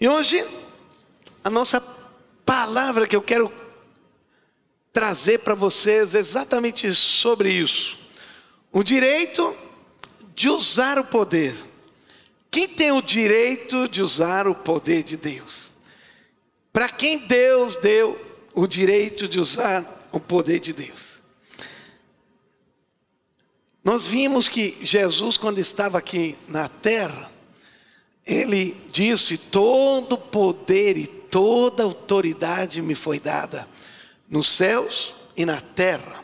E hoje, a nossa palavra que eu quero trazer para vocês é exatamente sobre isso. O direito de usar o poder. Quem tem o direito de usar o poder de Deus? Para quem Deus deu o direito de usar o poder de Deus? Nós vimos que Jesus, quando estava aqui na terra, ele disse: Todo poder e toda autoridade me foi dada, nos céus e na terra.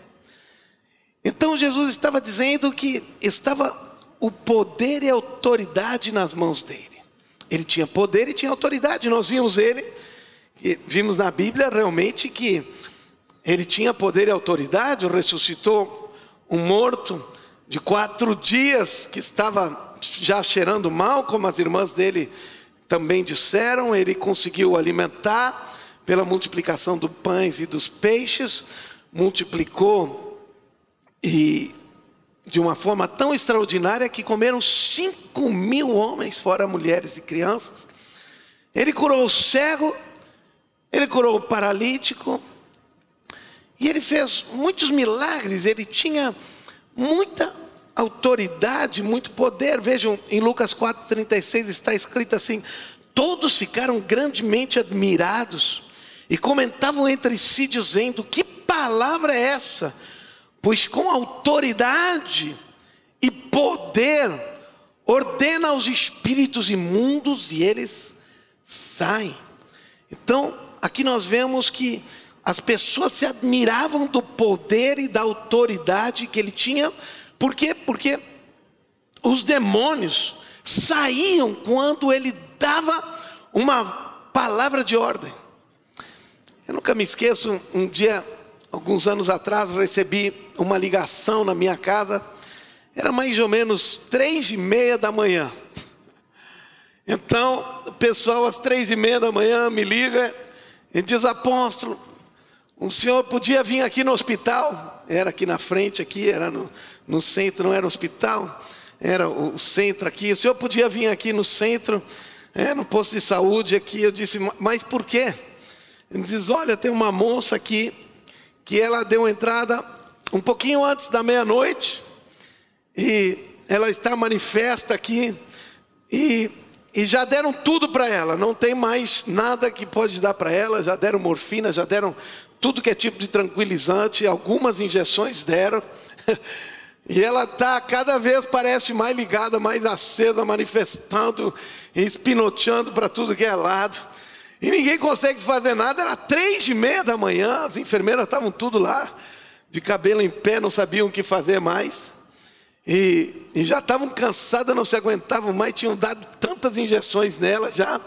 Então Jesus estava dizendo que estava o poder e a autoridade nas mãos dele. Ele tinha poder e tinha autoridade. Nós vimos ele, vimos na Bíblia realmente que ele tinha poder e autoridade, ressuscitou um morto de quatro dias que estava já cheirando mal, como as irmãs dele também disseram, ele conseguiu alimentar pela multiplicação dos pães e dos peixes, multiplicou e de uma forma tão extraordinária que comeram cinco mil homens, fora mulheres e crianças. Ele curou o cego, ele curou o paralítico, e ele fez muitos milagres, ele tinha muita autoridade, muito poder. Vejam, em Lucas 4,36 está escrito assim: Todos ficaram grandemente admirados e comentavam entre si, dizendo: Que palavra é essa? Pois com autoridade e poder ordena aos espíritos imundos e eles saem. Então, aqui nós vemos que as pessoas se admiravam do poder e da autoridade que ele tinha, por quê? Porque os demônios saíam quando ele dava uma palavra de ordem. Eu nunca me esqueço, um dia, alguns anos atrás, recebi uma ligação na minha casa, era mais ou menos três e meia da manhã. Então, o pessoal às três e meia da manhã me liga e diz, apóstolo, o senhor podia vir aqui no hospital? Era aqui na frente, aqui, era no, no centro, não era hospital, era o centro aqui. O senhor podia vir aqui no centro, é, no posto de saúde aqui. Eu disse, mas por quê? Ele diz, olha, tem uma moça aqui que ela deu entrada um pouquinho antes da meia-noite e ela está manifesta aqui e e já deram tudo para ela, não tem mais nada que pode dar para ela, já deram morfina, já deram tudo que é tipo de tranquilizante, algumas injeções deram. E ela está cada vez parece mais ligada, mais acesa, manifestando espinoteando para tudo que é lado. E ninguém consegue fazer nada. Era três e meia da manhã, as enfermeiras estavam tudo lá, de cabelo em pé, não sabiam o que fazer mais. E, e já estavam cansadas, não se aguentavam mais, tinham dado tantas injeções nela já.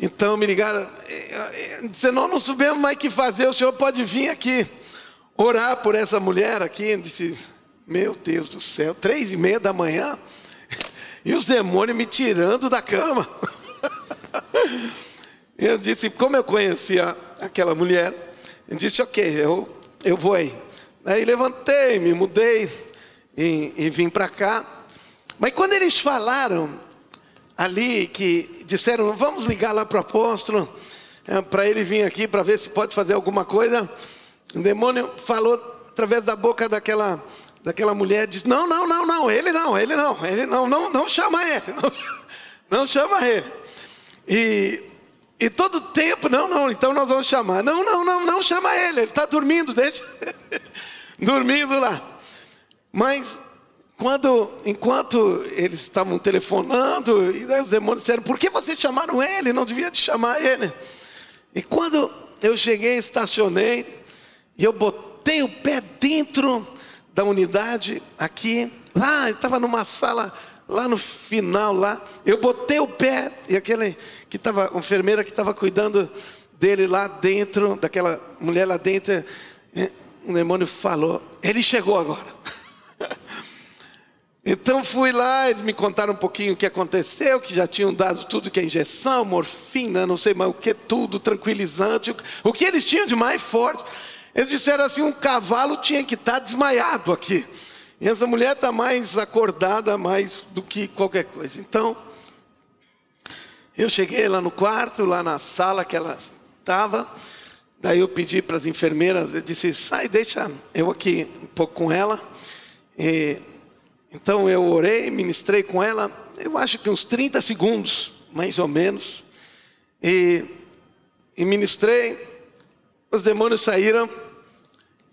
Então me ligaram, disse, não, não sabemos mais o que fazer, o senhor pode vir aqui orar por essa mulher aqui. Eu disse, meu Deus do céu, três e meia da manhã, e os demônios me tirando da cama. Eu disse, como eu conhecia aquela mulher, eu disse, ok, eu, eu vou aí. Aí levantei, me mudei e, e vim para cá. Mas quando eles falaram ali que disseram: vamos ligar lá para o apóstolo, é, para ele vir aqui para ver se pode fazer alguma coisa. O demônio falou através da boca daquela, daquela mulher: disse: não, não, não, não, ele não, ele não, ele não, não, não chama ele, não, não chama ele. E, e todo tempo, não, não, então nós vamos chamar. Não, não, não, não chama ele, ele está dormindo, deixa. dormindo lá. Mas quando, enquanto eles estavam telefonando, e os demônios disseram: Por que vocês chamaram ele? Não devia te chamar ele. E quando eu cheguei, estacionei, e eu botei o pé dentro da unidade aqui, lá, estava numa sala lá no final lá, eu botei o pé e aquele que estava, enfermeira que estava cuidando dele lá dentro, daquela mulher lá dentro, o demônio falou: Ele chegou agora. Então fui lá, eles me contaram um pouquinho o que aconteceu, que já tinham dado tudo que é injeção, morfina, não sei mais o que, tudo, tranquilizante, o que eles tinham de mais forte. Eles disseram assim: um cavalo tinha que estar desmaiado aqui. E essa mulher está mais acordada mais do que qualquer coisa. Então, Eu cheguei lá no quarto, lá na sala que ela estava. Daí eu pedi para as enfermeiras, eu disse, sai, deixa eu aqui um pouco com ela. E, então eu orei, ministrei com ela, eu acho que uns 30 segundos, mais ou menos. E, e ministrei, os demônios saíram.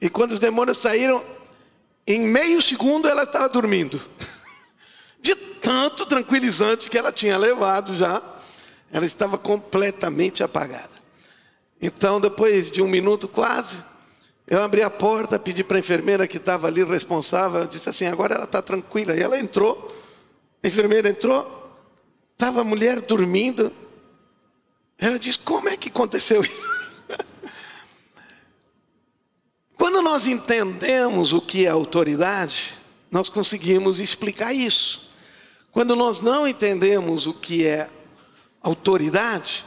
E quando os demônios saíram, em meio segundo ela estava dormindo. De tanto tranquilizante que ela tinha levado já, ela estava completamente apagada. Então, depois de um minuto quase, eu abri a porta, pedi para a enfermeira que estava ali responsável, disse assim: agora ela está tranquila. E ela entrou, a enfermeira entrou, estava a mulher dormindo. Ela disse: como é que aconteceu isso? Quando nós entendemos o que é autoridade, nós conseguimos explicar isso. Quando nós não entendemos o que é autoridade,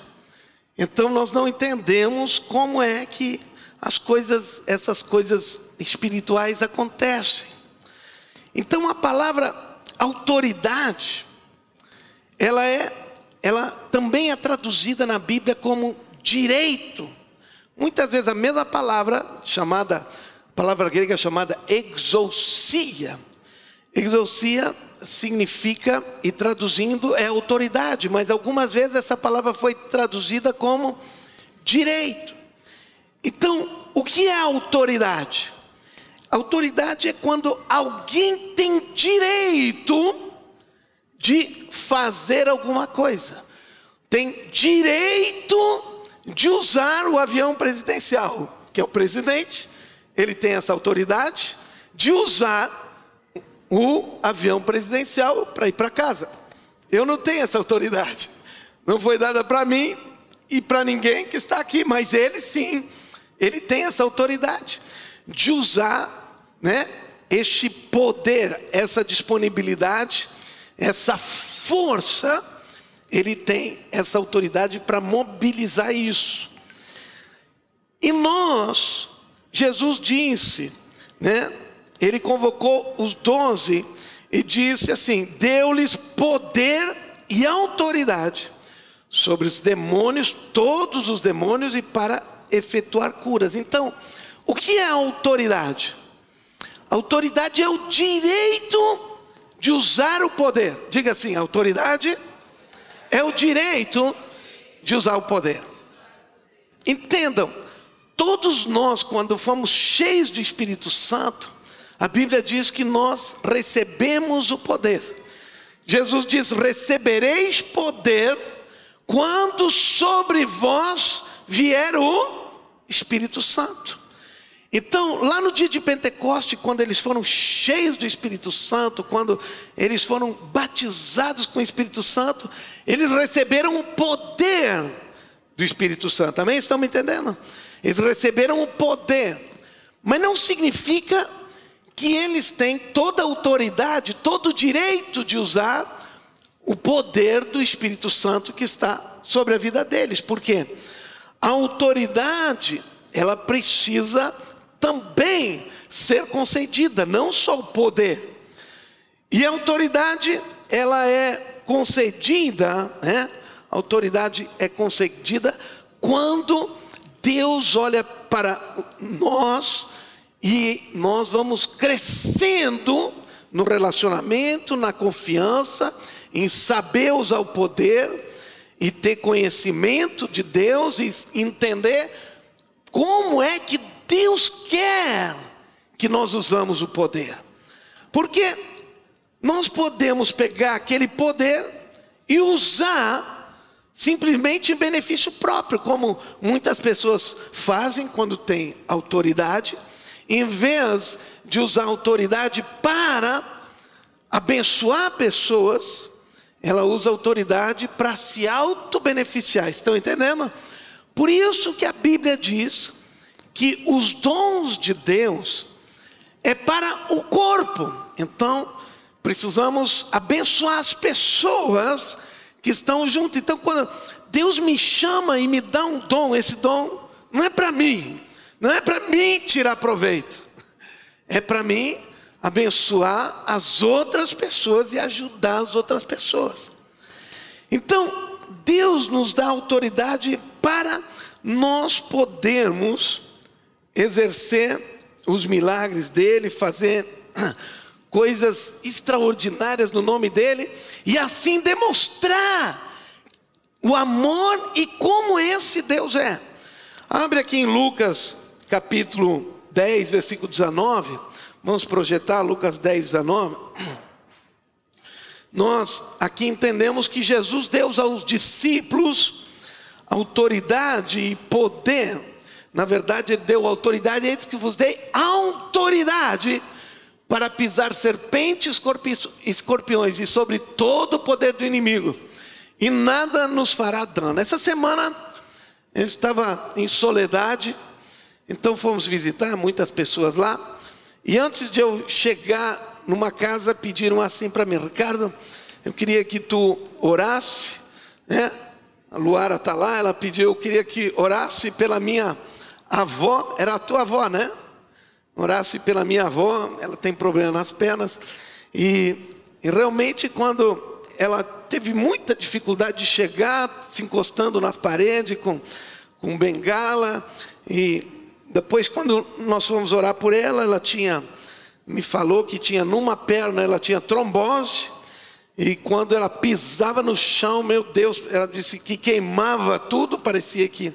então nós não entendemos como é que as coisas, essas coisas espirituais acontecem. Então a palavra autoridade, ela é, ela também é traduzida na Bíblia como direito. Muitas vezes a mesma palavra chamada, palavra grega chamada exousia. Exousia significa, e traduzindo, é autoridade, mas algumas vezes essa palavra foi traduzida como direito. Então, o que é autoridade? Autoridade é quando alguém tem direito de fazer alguma coisa, tem direito de usar o avião presidencial, que é o presidente, ele tem essa autoridade de usar o avião presidencial para ir para casa. Eu não tenho essa autoridade. Não foi dada para mim e para ninguém que está aqui, mas ele sim, ele tem essa autoridade de usar, né, este poder, essa disponibilidade, essa força, ele tem essa autoridade para mobilizar isso. E nós, Jesus disse, né, ele convocou os doze e disse assim: deu-lhes poder e autoridade sobre os demônios, todos os demônios, e para efetuar curas. Então, o que é autoridade? Autoridade é o direito de usar o poder. Diga assim: autoridade é o direito de usar o poder. Entendam, todos nós, quando fomos cheios do Espírito Santo, a Bíblia diz que nós recebemos o poder. Jesus diz: recebereis poder quando sobre vós vier o Espírito Santo. Então, lá no dia de Pentecoste, quando eles foram cheios do Espírito Santo, quando eles foram batizados com o Espírito Santo, eles receberam o poder do Espírito Santo. Amém? Estão me entendendo? Eles receberam o poder, mas não significa que eles têm toda a autoridade, todo o direito de usar o poder do Espírito Santo que está sobre a vida deles. Porque a autoridade, ela precisa também ser concedida, não só o poder. E a autoridade, ela é concedida, né? A autoridade é concedida quando Deus olha para nós e nós vamos crescendo no relacionamento, na confiança, em saber usar o poder e ter conhecimento de Deus e entender como é que Deus quer que nós usamos o poder. Porque nós podemos pegar aquele poder e usar simplesmente em benefício próprio, como muitas pessoas fazem quando têm autoridade em vez de usar autoridade para abençoar pessoas, ela usa autoridade para se auto-beneficiar. Estão entendendo? Por isso que a Bíblia diz que os dons de Deus é para o corpo. Então, precisamos abençoar as pessoas que estão junto. Então, quando Deus me chama e me dá um dom, esse dom não é para mim, não é para mim tirar proveito, é para mim abençoar as outras pessoas e ajudar as outras pessoas. Então, Deus nos dá autoridade para nós podermos exercer os milagres dele, fazer coisas extraordinárias no nome dele e assim demonstrar o amor e como esse Deus é. Abre aqui em Lucas capítulo 10, versículo 19. Vamos projetar Lucas 10, 19. Nós aqui entendemos que Jesus deu aos discípulos autoridade e poder. Na verdade, Ele deu autoridade, eles que vos dei autoridade para pisar serpentes, escorpiões e sobre todo o poder do inimigo, e nada nos fará dano. Essa semana eu estava em soledade, então fomos visitar muitas pessoas lá, e antes de eu chegar numa casa, pediram assim para mim, Ricardo, eu queria que tu orasse, né? A Luara está lá, ela pediu, eu queria que orasse pela minha avó, era a tua avó, né? Orasse pela minha avó, ela tem problema nas pernas, e, e realmente quando ela teve muita dificuldade de chegar, se encostando nas paredes com, com bengala, e depois quando nós fomos orar por ela, ela tinha me falou que tinha numa perna ela tinha trombose e quando ela pisava no chão, meu Deus, ela disse que queimava tudo, parecia que.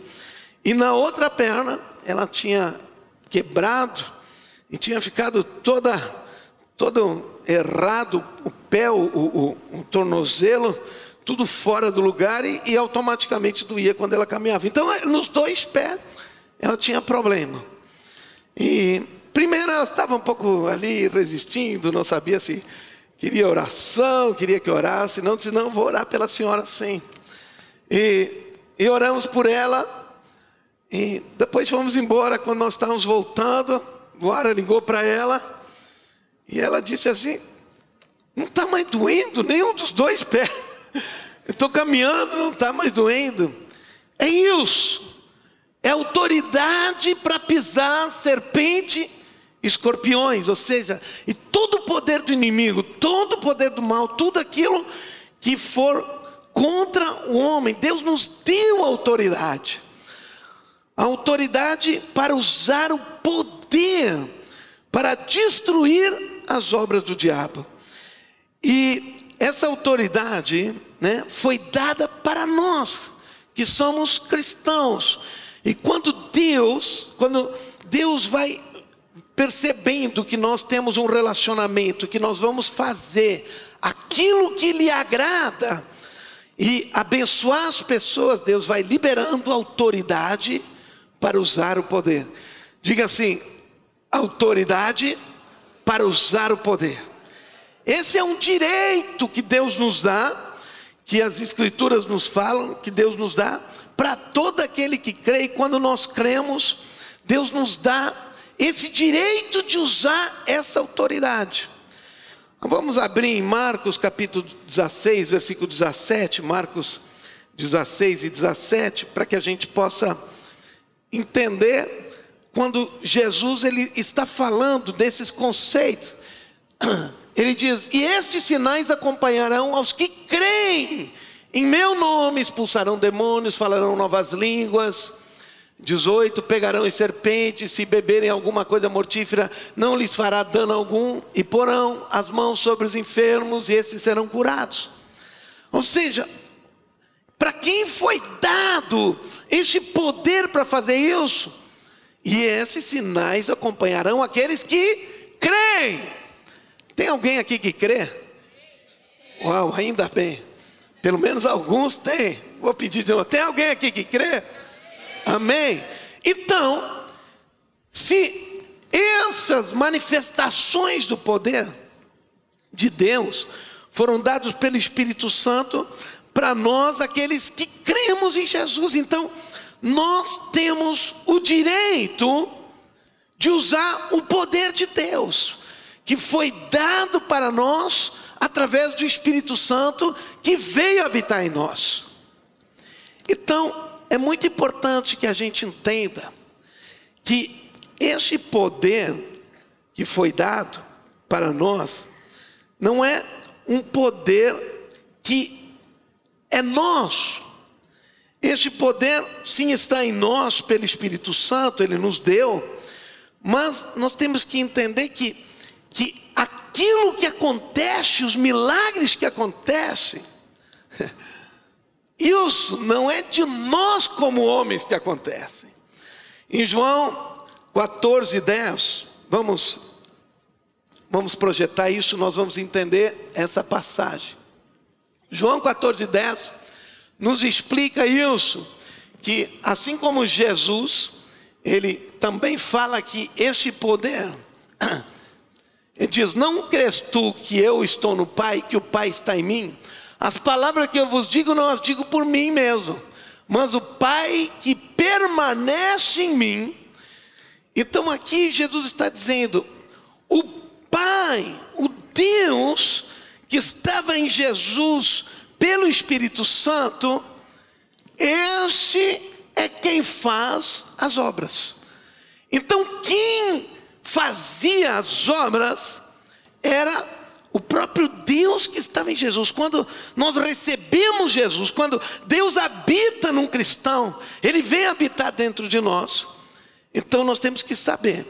E na outra perna ela tinha quebrado e tinha ficado toda todo errado o pé, o, o, o tornozelo, tudo fora do lugar e, e automaticamente doía quando ela caminhava. Então, nos dois pés ela tinha problema. E Primeiro ela estava um pouco ali resistindo, não sabia se queria oração, queria que orasse, não disse, não, vou orar pela senhora sim. E, e oramos por ela, e depois fomos embora, quando nós estávamos voltando, Guara ligou para ela, e ela disse assim, não está mais doendo nenhum dos dois pés. Estou caminhando, não está mais doendo. É isso. É autoridade para pisar serpente escorpiões, ou seja, e todo o poder do inimigo, todo o poder do mal, tudo aquilo que for contra o homem, Deus nos deu autoridade. A autoridade para usar o poder para destruir as obras do diabo. E essa autoridade, né, foi dada para nós que somos cristãos. E quando Deus, quando Deus vai percebendo que nós temos um relacionamento, que nós vamos fazer aquilo que lhe agrada e abençoar as pessoas, Deus vai liberando autoridade para usar o poder. Diga assim: autoridade para usar o poder. Esse é um direito que Deus nos dá, que as Escrituras nos falam, que Deus nos dá para todo aquele que crê, e quando nós cremos, Deus nos dá esse direito de usar essa autoridade. Vamos abrir em Marcos capítulo 16, versículo 17, Marcos 16 e 17, para que a gente possa entender quando Jesus ele está falando desses conceitos. Ele diz: "E estes sinais acompanharão aos que creem. Em meu nome expulsarão demônios, falarão novas línguas, 18: Pegarão em serpentes, se beberem alguma coisa mortífera, não lhes fará dano algum, e porão as mãos sobre os enfermos, e esses serão curados. Ou seja, para quem foi dado esse poder para fazer isso? E esses sinais acompanharão aqueles que creem. Tem alguém aqui que crê? Uau, ainda bem. Pelo menos alguns têm. Vou pedir de novo. Tem alguém aqui que crê? Amém? Então, se essas manifestações do poder de Deus foram dados pelo Espírito Santo para nós, aqueles que cremos em Jesus, então nós temos o direito de usar o poder de Deus, que foi dado para nós através do Espírito Santo que veio habitar em nós. Então, é muito importante que a gente entenda que esse poder que foi dado para nós não é um poder que é nosso. Este poder sim está em nós pelo Espírito Santo, ele nos deu, mas nós temos que entender que, que aquilo que acontece, os milagres que acontecem, isso não é de nós como homens que acontecem. Em João 14, 10, vamos, vamos projetar isso, nós vamos entender essa passagem. João 14, 10 nos explica isso, que assim como Jesus, ele também fala que esse poder, ele diz: Não crês tu que eu estou no Pai, que o Pai está em mim? As palavras que eu vos digo, não as digo por mim mesmo, mas o Pai que permanece em mim. Então aqui Jesus está dizendo: o Pai, o Deus que estava em Jesus pelo Espírito Santo, esse é quem faz as obras. Então quem fazia as obras era o próprio Deus que estava em Jesus. Quando nós recebemos Jesus, quando Deus habita num cristão, Ele vem habitar dentro de nós. Então nós temos que saber,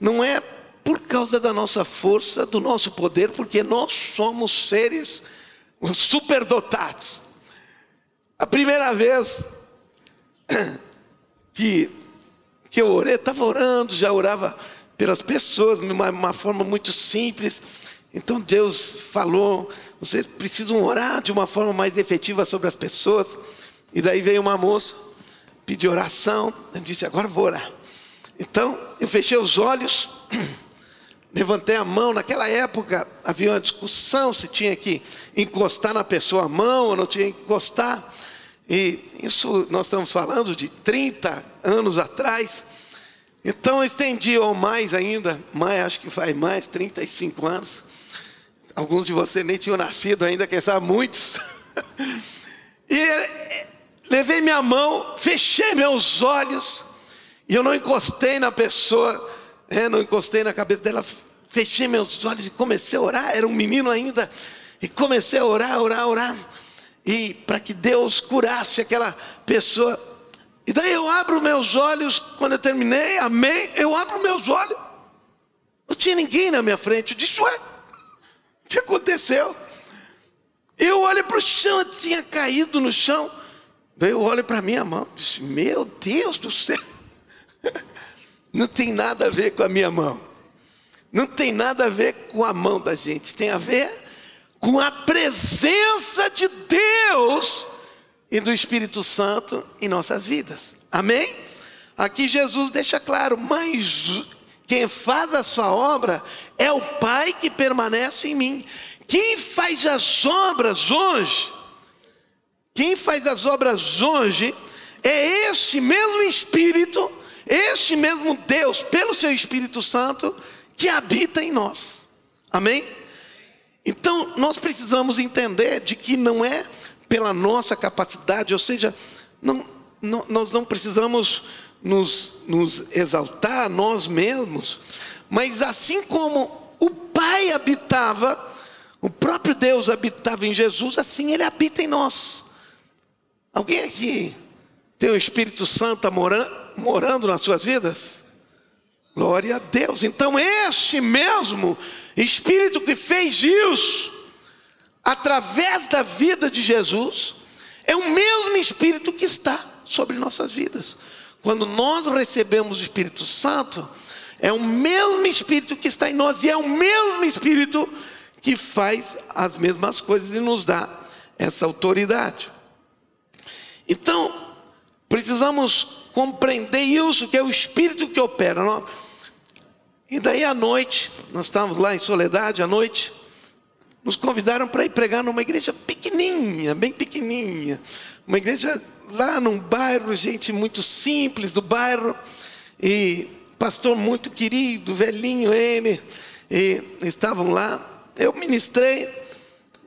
não é por causa da nossa força, do nosso poder, porque nós somos seres superdotados. A primeira vez que, que eu orei, estava orando, já orava pelas pessoas, de uma, uma forma muito simples. Então Deus falou: vocês precisam orar de uma forma mais efetiva sobre as pessoas. E daí veio uma moça, pediu oração, eu disse: agora vou orar. Então eu fechei os olhos, levantei a mão. Naquela época havia uma discussão se tinha que encostar na pessoa a mão ou não tinha que encostar. E isso nós estamos falando de 30 anos atrás. Então eu estendi ou mais ainda, mais acho que faz mais, 35 anos. Alguns de vocês nem tinham nascido ainda, quem sabe muitos. e levei minha mão, fechei meus olhos, e eu não encostei na pessoa, né, não encostei na cabeça dela, fechei meus olhos e comecei a orar. Era um menino ainda, e comecei a orar, orar, orar, e para que Deus curasse aquela pessoa. E daí eu abro meus olhos, quando eu terminei, amém, eu abro meus olhos. Não tinha ninguém na minha frente. Eu disse, ué, o que aconteceu? Eu olho para o chão, eu tinha caído no chão. Daí eu olho para minha mão, disse, meu Deus do céu. Não tem nada a ver com a minha mão. Não tem nada a ver com a mão da gente. Tem a ver com a presença de Deus e do Espírito Santo em nossas vidas. Amém? Aqui Jesus deixa claro, mas quem faz a sua obra é o Pai que permanece em mim. Quem faz as obras hoje, quem faz as obras hoje, é esse mesmo Espírito, esse mesmo Deus, pelo seu Espírito Santo, que habita em nós. Amém? Então, nós precisamos entender de que não é pela nossa capacidade, ou seja, não, não, nós não precisamos nos, nos exaltar nós mesmos, mas assim como o Pai habitava, o próprio Deus habitava em Jesus, assim Ele habita em nós. Alguém aqui tem o Espírito Santo morando, morando nas suas vidas? Glória a Deus. Então, este mesmo Espírito que fez isso, através da vida de Jesus, é o mesmo Espírito que está sobre nossas vidas. Quando nós recebemos o Espírito Santo, é o mesmo Espírito que está em nós e é o mesmo Espírito que faz as mesmas coisas e nos dá essa autoridade. Então, precisamos compreender isso, que é o Espírito que opera. Não? E daí à noite, nós estávamos lá em Soledade à noite, nos convidaram para ir pregar numa igreja pequenininha, bem pequenininha, uma igreja lá num bairro, gente muito simples do bairro, e pastor muito querido, velhinho ele, e estavam lá. Eu ministrei,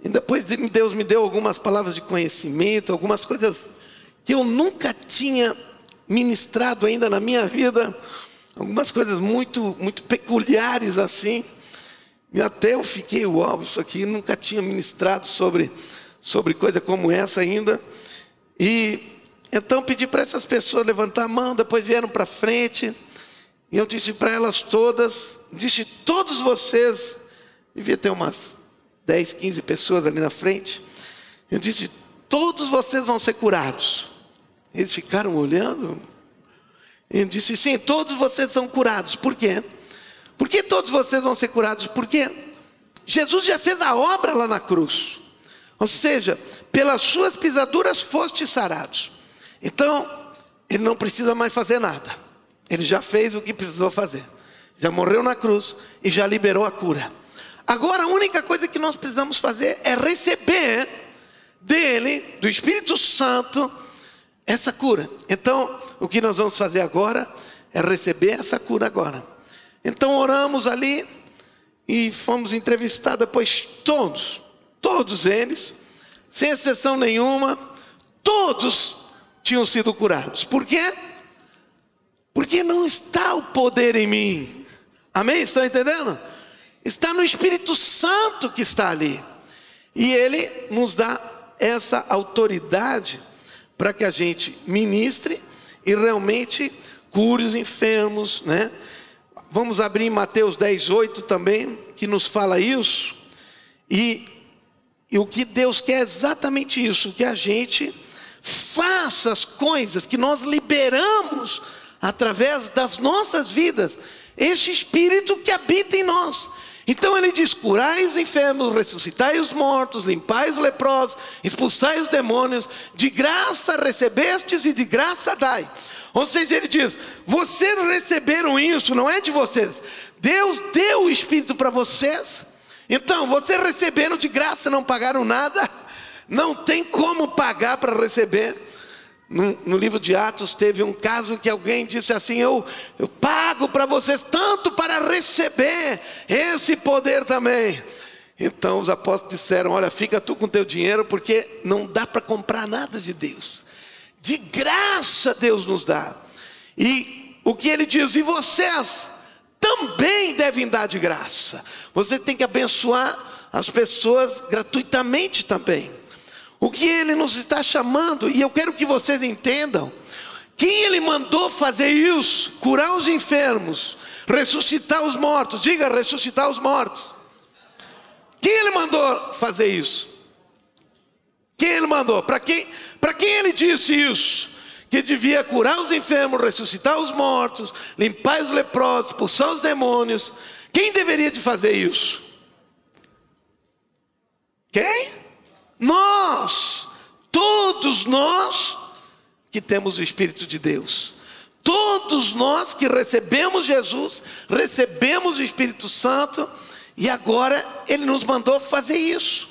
e depois Deus me deu algumas palavras de conhecimento, algumas coisas que eu nunca tinha ministrado ainda na minha vida, algumas coisas muito, muito peculiares assim. E até eu fiquei, uau, isso aqui nunca tinha ministrado sobre, sobre coisa como essa ainda. E então pedi para essas pessoas levantar a mão, depois vieram para frente. E eu disse para elas todas, disse todos vocês, devia ter umas 10, 15 pessoas ali na frente. Eu disse, todos vocês vão ser curados. Eles ficaram olhando. Eu disse, sim, todos vocês são curados. Por quê? Por que todos vocês vão ser curados? Porque Jesus já fez a obra lá na cruz. Ou seja, pelas suas pisaduras foste sarados. Então, ele não precisa mais fazer nada. Ele já fez o que precisou fazer. Já morreu na cruz e já liberou a cura. Agora a única coisa que nós precisamos fazer é receber dele, do Espírito Santo, essa cura. Então, o que nós vamos fazer agora é receber essa cura agora. Então oramos ali e fomos entrevistados, pois todos, todos eles, sem exceção nenhuma, todos tinham sido curados. Por quê? Porque não está o poder em mim. Amém? Estão entendendo? Está no Espírito Santo que está ali. E ele nos dá essa autoridade para que a gente ministre e realmente cure os enfermos, né? Vamos abrir em Mateus 10, 8 também, que nos fala isso. E, e o que Deus quer é exatamente isso: que a gente faça as coisas que nós liberamos através das nossas vidas, este Espírito que habita em nós. Então ele diz: curai os enfermos, ressuscitai os mortos, limpai os leprosos, expulsai os demônios, de graça recebestes e de graça dai. Ou seja, ele diz: vocês receberam isso, não é de vocês. Deus deu o Espírito para vocês. Então, vocês receberam de graça, não pagaram nada. Não tem como pagar para receber. No, no, livro de Atos teve um caso que alguém disse assim: Eu, eu pago para vocês tanto para receber esse poder também. Então os apóstolos disseram: Olha, fica tu com teu dinheiro, porque não dá para comprar nada de Deus. De graça Deus nos dá. E o que ele diz, e vocês também devem dar de graça. Você tem que abençoar as pessoas gratuitamente também. O que ele nos está chamando, e eu quero que vocês entendam, quem ele mandou fazer isso? Curar os enfermos, ressuscitar os mortos. Diga, ressuscitar os mortos. Quem ele mandou fazer isso? Quem ele mandou? Para quem? Quem ele disse isso? Que devia curar os enfermos, ressuscitar os mortos, limpar os leprosos, expulsar os demônios. Quem deveria de fazer isso? Quem? Nós. Todos nós que temos o Espírito de Deus. Todos nós que recebemos Jesus, recebemos o Espírito Santo, e agora Ele nos mandou fazer isso.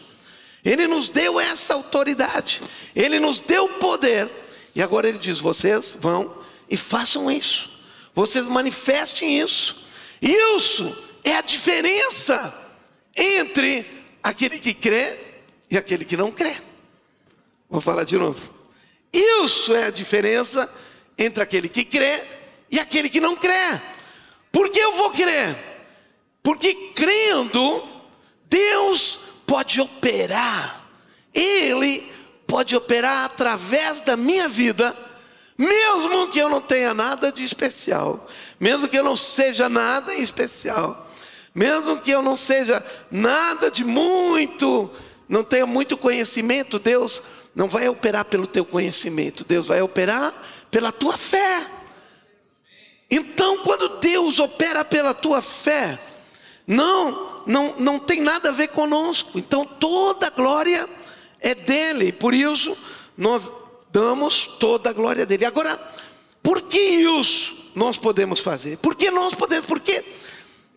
Ele nos deu essa autoridade, Ele nos deu poder, e agora Ele diz: vocês vão e façam isso, vocês manifestem isso. Isso é a diferença entre aquele que crê e aquele que não crê. Vou falar de novo. Isso é a diferença entre aquele que crê e aquele que não crê. Por que eu vou crer? Porque crendo, Deus pode operar, Ele pode operar através da minha vida, mesmo que eu não tenha nada de especial, mesmo que eu não seja nada em especial, mesmo que eu não seja nada de muito, não tenha muito conhecimento, Deus não vai operar pelo teu conhecimento, Deus vai operar pela tua fé. Então, quando Deus opera pela tua fé, não não, não tem nada a ver conosco. Então toda a glória é dele. Por isso nós damos toda a glória dele. Agora, por que isso nós podemos fazer? Por que nós podemos? Porque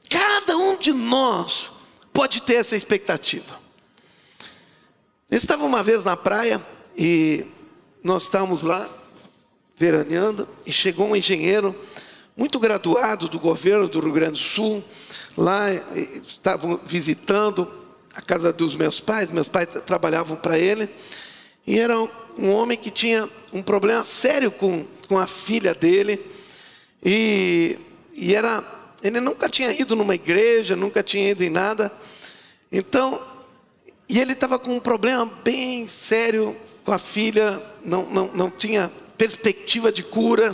cada um de nós pode ter essa expectativa. Estava uma vez na praia e nós estávamos lá veraneando e chegou um engenheiro muito graduado do governo do Rio Grande do Sul lá estavam visitando a casa dos meus pais, meus pais trabalhavam para ele, e era um homem que tinha um problema sério com, com a filha dele, e, e era, ele nunca tinha ido numa igreja, nunca tinha ido em nada, então, e ele estava com um problema bem sério com a filha, não, não, não tinha perspectiva de cura,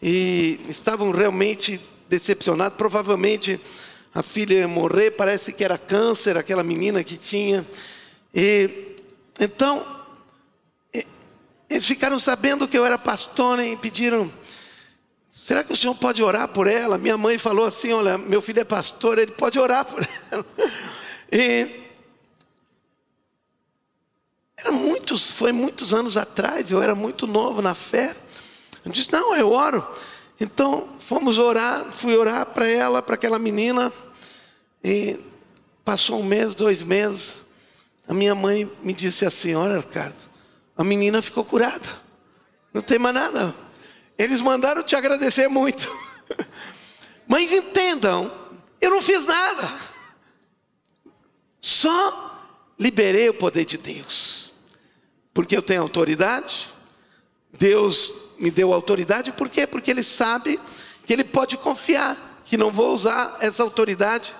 e estavam realmente decepcionados. Provavelmente a filha ia morrer, parece que era câncer, aquela menina que tinha. E, então, eles ficaram sabendo que eu era pastor e pediram: será que o senhor pode orar por ela? Minha mãe falou assim: olha, meu filho é pastor, ele pode orar por ela. E era muitos, foi muitos anos atrás, eu era muito novo na fé. Eu disse: Não, eu oro. Então fomos orar, fui orar para ela, para aquela menina. E passou um mês, dois meses. A minha mãe me disse assim: Olha, Ricardo, a menina ficou curada. Não tem mais nada. Eles mandaram te agradecer muito. Mas entendam, eu não fiz nada. Só liberei o poder de Deus porque eu tenho autoridade. Deus me deu autoridade, por quê? Porque Ele sabe que Ele pode confiar, que não vou usar essa autoridade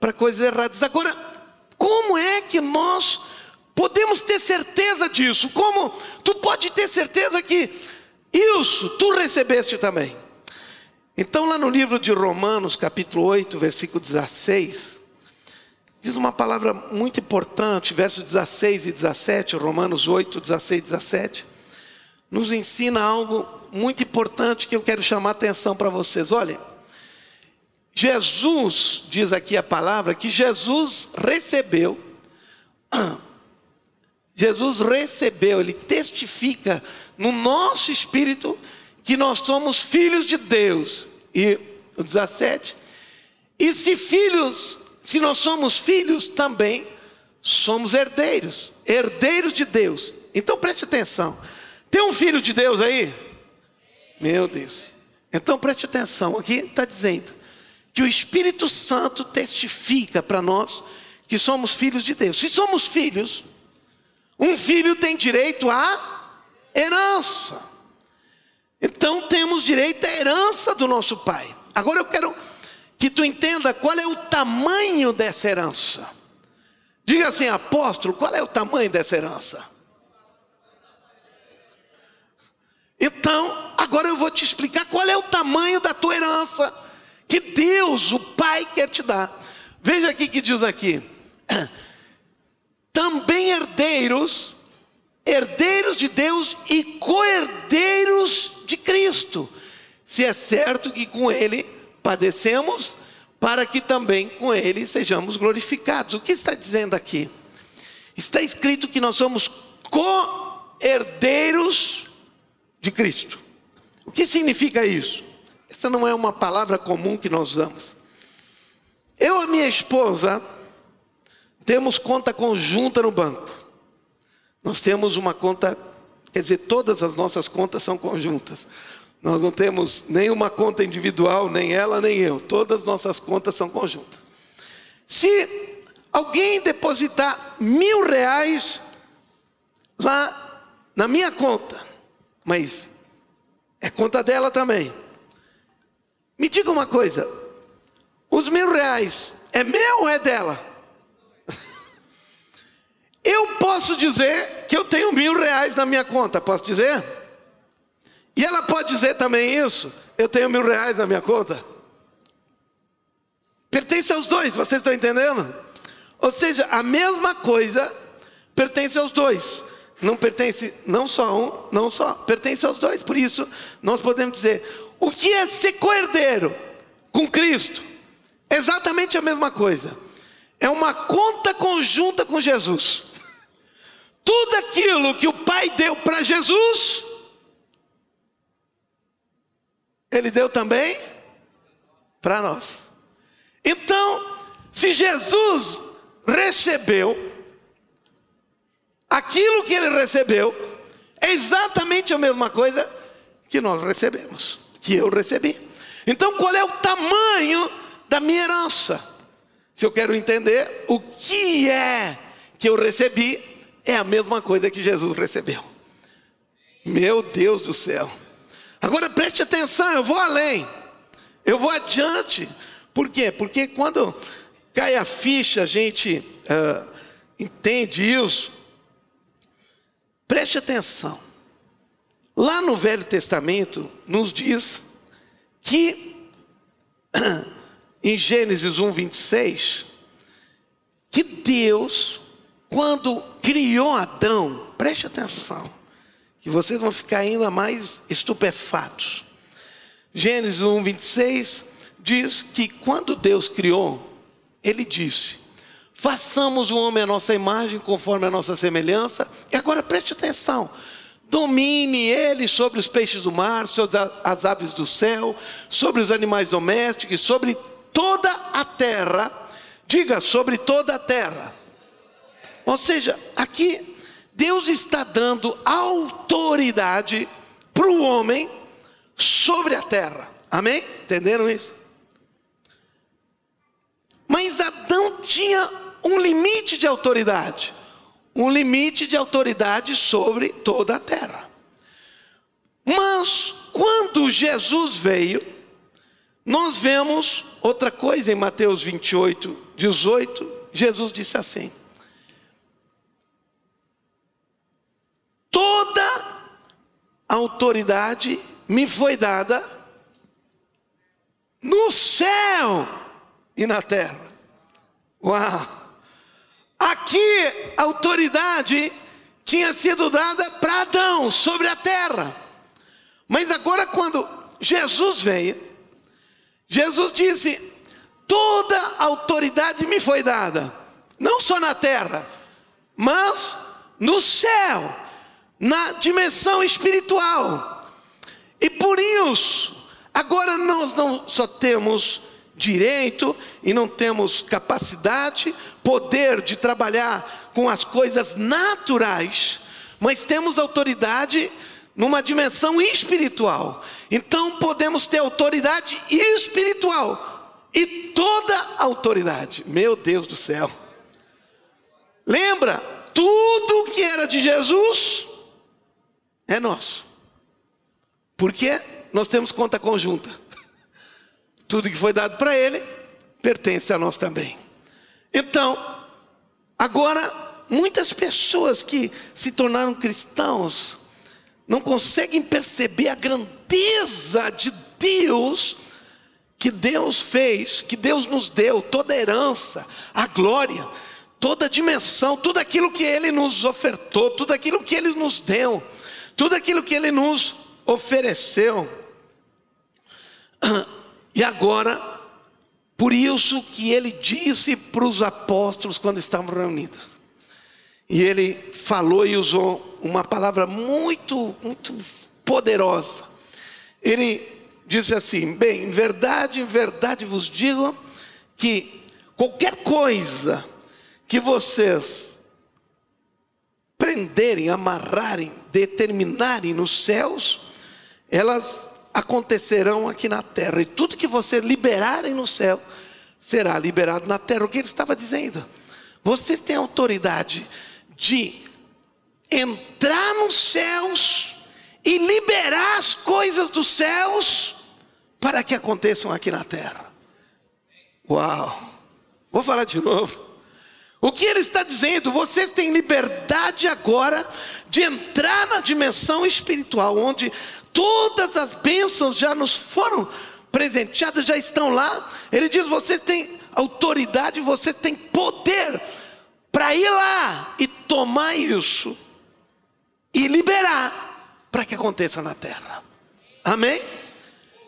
para coisas erradas. Agora, como é que nós podemos ter certeza disso? Como tu pode ter certeza que isso tu recebeste também? Então, lá no livro de Romanos, capítulo 8, versículo 16, Diz uma palavra muito importante, versos 16 e 17, Romanos 8, 16 e 17. Nos ensina algo muito importante que eu quero chamar a atenção para vocês. Olha, Jesus, diz aqui a palavra, que Jesus recebeu, Jesus recebeu, ele testifica no nosso espírito que nós somos filhos de Deus. E o 17, e se filhos se nós somos filhos, também somos herdeiros, herdeiros de Deus. Então preste atenção. Tem um filho de Deus aí? Meu Deus. Então preste atenção. Aqui está dizendo que o Espírito Santo testifica para nós que somos filhos de Deus. Se somos filhos, um filho tem direito à herança. Então temos direito à herança do nosso pai. Agora eu quero que tu entenda qual é o tamanho dessa herança. Diga assim, apóstolo, qual é o tamanho dessa herança? Então, agora eu vou te explicar qual é o tamanho da tua herança que Deus, o Pai, quer te dar. Veja aqui que diz aqui: também herdeiros, herdeiros de Deus e co-herdeiros de Cristo, se é certo que com Ele padecemos, para que também com Ele sejamos glorificados. O que está dizendo aqui? Está escrito que nós somos co-herdeiros de Cristo. O que significa isso? Essa não é uma palavra comum que nós usamos. Eu e minha esposa temos conta conjunta no banco. Nós temos uma conta, quer dizer, todas as nossas contas são conjuntas. Nós não temos nenhuma conta individual, nem ela, nem eu. Todas as nossas contas são conjuntas. Se alguém depositar mil reais lá na minha conta, mas é conta dela também. Me diga uma coisa: os mil reais é meu ou é dela? Eu posso dizer que eu tenho mil reais na minha conta, posso dizer? E ela pode dizer também isso: eu tenho mil reais na minha conta. Pertence aos dois, vocês estão entendendo? Ou seja, a mesma coisa pertence aos dois. Não pertence não só a um, não só, pertence aos dois. Por isso, nós podemos dizer: o que é ser coerdeiro com Cristo? Exatamente a mesma coisa. É uma conta conjunta com Jesus. Tudo aquilo que o Pai deu para Jesus, Ele deu também para nós. Então, se Jesus recebeu aquilo que ele recebeu, é exatamente a mesma coisa que nós recebemos, que eu recebi. Então, qual é o tamanho da minha herança? Se eu quero entender o que é que eu recebi, é a mesma coisa que Jesus recebeu. Meu Deus do céu. Agora preste atenção, eu vou além, eu vou adiante. Por quê? Porque quando cai a ficha, a gente uh, entende isso, preste atenção. Lá no Velho Testamento nos diz que em Gênesis 1, 26, que Deus, quando criou Adão, preste atenção, que vocês vão ficar ainda mais estupefatos. Gênesis 1, 26 diz que quando Deus criou, Ele disse: façamos o homem à nossa imagem, conforme a nossa semelhança. E agora preste atenção: domine ele sobre os peixes do mar, sobre as aves do céu, sobre os animais domésticos, sobre toda a terra. Diga, sobre toda a terra. Ou seja, aqui Deus está dando autoridade para o homem sobre a terra. Amém? Entenderam isso? Mas Adão tinha um limite de autoridade. Um limite de autoridade sobre toda a terra. Mas quando Jesus veio, nós vemos outra coisa em Mateus 28, 18. Jesus disse assim: Toda autoridade me foi dada no céu e na terra. Uau! Aqui a autoridade tinha sido dada para Adão sobre a terra. Mas agora, quando Jesus veio, Jesus disse: toda autoridade me foi dada, não só na terra, mas no céu, na dimensão espiritual. E por isso, agora nós não só temos direito e não temos capacidade, poder de trabalhar com as coisas naturais, mas temos autoridade numa dimensão espiritual. Então podemos ter autoridade espiritual e toda autoridade. Meu Deus do céu. Lembra, tudo que era de Jesus é nosso. Porque nós temos conta conjunta. Tudo que foi dado para ele pertence a nós também. Então, agora, muitas pessoas que se tornaram cristãos não conseguem perceber a grandeza de Deus que Deus fez, que Deus nos deu, toda a herança, a glória, toda a dimensão, tudo aquilo que Ele nos ofertou, tudo aquilo que Ele nos deu, tudo aquilo que Ele nos ofereceu. E agora por isso que ele disse para os apóstolos quando estavam reunidos. E ele falou e usou uma palavra muito, muito poderosa. Ele disse assim: Bem, em verdade, em verdade vos digo que qualquer coisa que vocês prenderem, amarrarem, determinarem nos céus, elas acontecerão aqui na terra. E tudo que vocês liberarem no céu será liberado na terra. O que ele estava dizendo? Você tem autoridade de entrar nos céus e liberar as coisas dos céus para que aconteçam aqui na terra. Uau! Vou falar de novo. O que ele está dizendo? Vocês têm liberdade agora de entrar na dimensão espiritual, onde todas as bênçãos já nos foram presenteadas, já estão lá. Ele diz: você tem autoridade, você tem poder para ir lá e tomar isso e liberar para que aconteça na terra. Amém?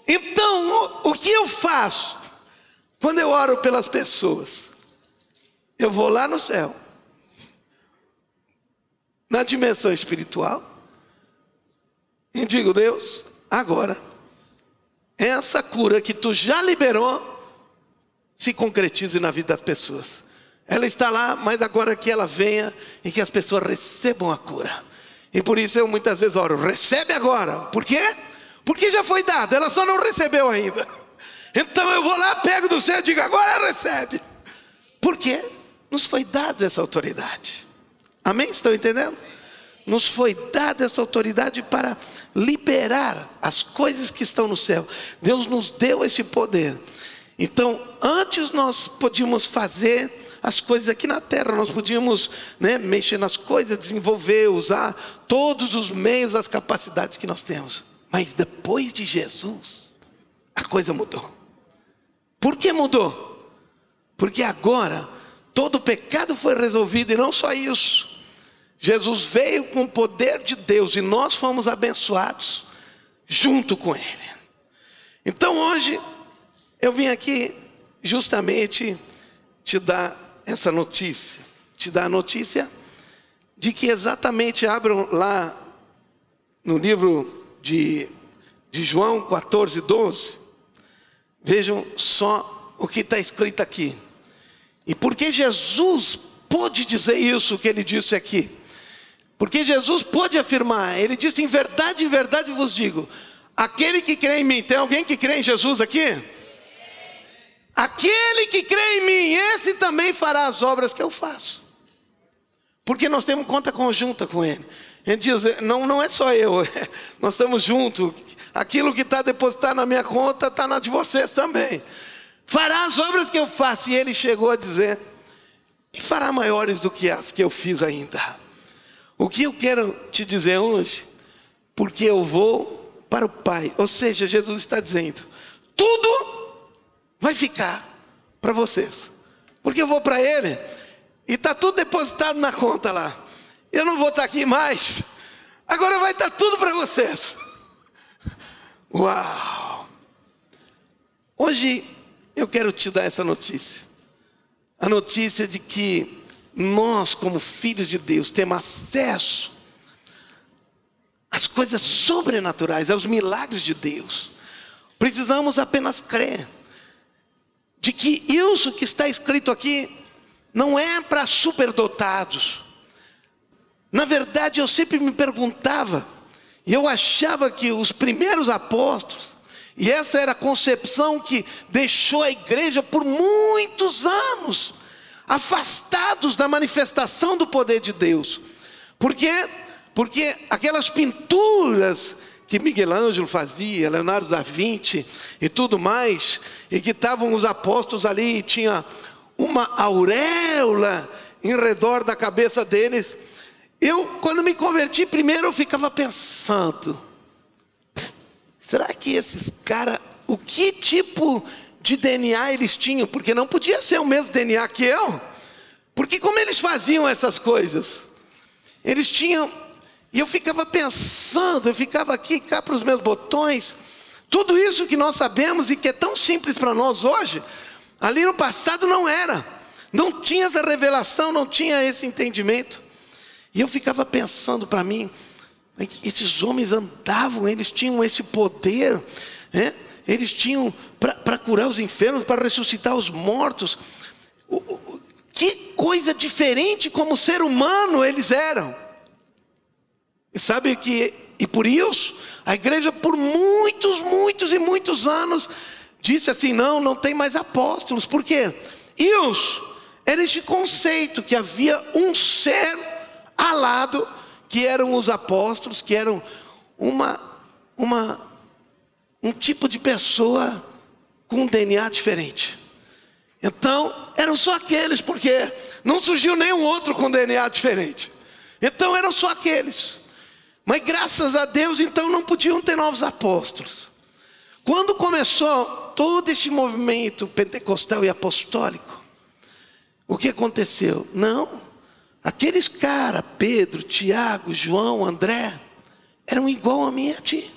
Então, o, que eu faço quando eu oro pelas pessoas? Eu vou lá no céu, na dimensão espiritual, e digo, Deus, agora essa cura que tu já liberou se concretize na vida das pessoas. Ela está lá, mas agora que ela venha e que as pessoas recebam a cura. E por isso eu muitas vezes oro, recebe agora. Por quê? Porque já foi dado, ela só não recebeu ainda. Então eu vou lá, pego do céu e digo, agora recebe. Por quê? Nos foi dado essa autoridade. Amém? Estão entendendo? Nos foi dada essa autoridade para liberar as coisas que estão no céu. Deus nos deu esse poder. Então, antes nós podíamos fazer as coisas aqui na terra, nós podíamos né, mexer nas coisas, desenvolver, usar todos os meios, as capacidades que nós temos. Mas depois de Jesus, a coisa mudou. Por que mudou? Porque agora todo o pecado foi resolvido e não só isso. Jesus veio com o poder de Deus e nós fomos abençoados junto com Ele. Então hoje eu vim aqui justamente te dar essa notícia, te dar a notícia de que exatamente abram lá no livro de, de João 14, 12, vejam só o que está escrito aqui. E por que Jesus pôde dizer isso que ele disse aqui? Porque Jesus pôde afirmar, ele disse: em verdade, em verdade vos digo, aquele que crê em mim, tem alguém que crê em Jesus aqui? Aquele que crê em mim, esse também fará as obras que eu faço. Porque nós temos conta conjunta com Ele. Ele diz: não, não é só eu, nós estamos juntos. Aquilo que está depositado na minha conta está na de vocês também. Fará as obras que eu faço. E ele chegou a dizer: e fará maiores do que as que eu fiz ainda. O que eu quero te dizer hoje, porque eu vou para o Pai. Ou seja, Jesus está dizendo: tudo vai ficar para vocês. Porque eu vou para ele e está tudo depositado na conta lá. Eu não vou estar tá aqui mais. Agora vai estar tá tudo para vocês. Uau! Hoje eu quero te dar essa notícia. A notícia de que nós, como filhos de Deus, temos acesso às coisas sobrenaturais, aos milagres de Deus. Precisamos apenas crer de que isso que está escrito aqui não é para superdotados. Na verdade, eu sempre me perguntava, e eu achava que os primeiros apóstolos, e essa era a concepção que deixou a igreja por muitos anos afastados da manifestação do poder de Deus. Por quê? Porque aquelas pinturas que Miguel Ângelo fazia, Leonardo da Vinci e tudo mais, e que estavam os apóstolos ali, e tinha uma auréola em redor da cabeça deles. Eu, quando me converti, primeiro eu ficava pensando: será que esses caras, o que tipo de DNA eles tinham? Porque não podia ser o mesmo DNA que eu. Porque como eles faziam essas coisas? Eles tinham e eu ficava pensando, eu ficava aqui, cá para os meus botões. Tudo isso que nós sabemos e que é tão simples para nós hoje, ali no passado não era. Não tinha essa revelação, não tinha esse entendimento. E eu ficava pensando para mim, esses homens andavam, eles tinham esse poder, né? eles tinham para curar os enfermos, para ressuscitar os mortos. Que coisa diferente como ser humano eles eram. E sabe que, e por isso, a igreja por muitos, muitos e muitos anos disse assim: não, não tem mais apóstolos. Por quê? Isso era este conceito que havia um ser alado, que eram os apóstolos, que eram uma, uma, um tipo de pessoa com um DNA diferente. Então, eram só aqueles, porque não surgiu nenhum outro com DNA diferente. Então, eram só aqueles. Mas graças a Deus, então não podiam ter novos apóstolos. Quando começou todo esse movimento pentecostal e apostólico, o que aconteceu? Não, aqueles caras, Pedro, Tiago, João, André, eram igual a mim e a ti.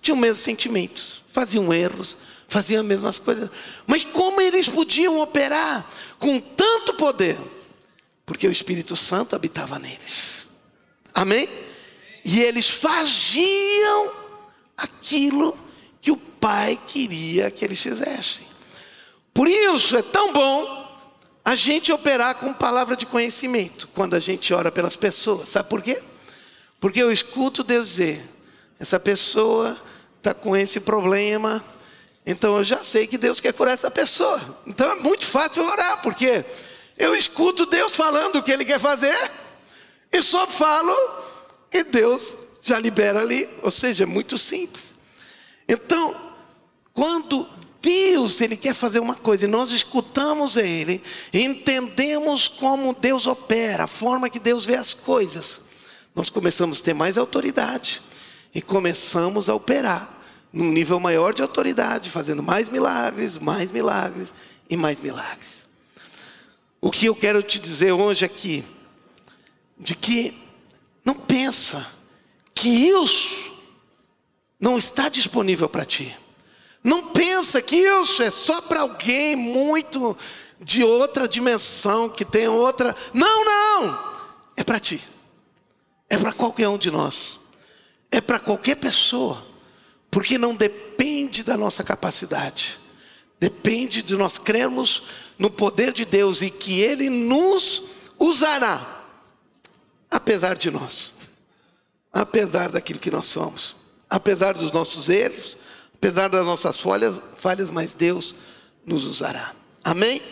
Tinham os mesmos sentimentos, faziam erros, faziam as mesmas coisas. Mas como eles podiam operar com tanto poder? Porque o Espírito Santo habitava neles. Amém? E eles faziam aquilo que o pai queria que eles fizessem. Por isso é tão bom a gente operar com palavra de conhecimento quando a gente ora pelas pessoas. Sabe por quê? Porque eu escuto Deus dizer: essa pessoa está com esse problema, então eu já sei que Deus quer curar essa pessoa. Então é muito fácil orar, porque eu escuto Deus falando o que Ele quer fazer e só falo e Deus já libera ali, ou seja, é muito simples. Então, quando Deus, Ele quer fazer uma coisa, e nós escutamos Ele, entendemos como Deus opera, a forma que Deus vê as coisas. Nós começamos a ter mais autoridade e começamos a operar num nível maior de autoridade, fazendo mais milagres, mais milagres e mais milagres. O que eu quero te dizer hoje aqui, de que não pensa que isso não está disponível para ti. Não pensa que isso é só para alguém muito de outra dimensão, que tem outra. Não, não! É para ti. É para qualquer um de nós. É para qualquer pessoa. Porque não depende da nossa capacidade. Depende de nós crermos no poder de Deus e que Ele nos usará, apesar de nós, apesar daquilo que nós somos, apesar dos nossos erros, apesar das nossas falhas, falhas, mas Deus nos usará. Amém?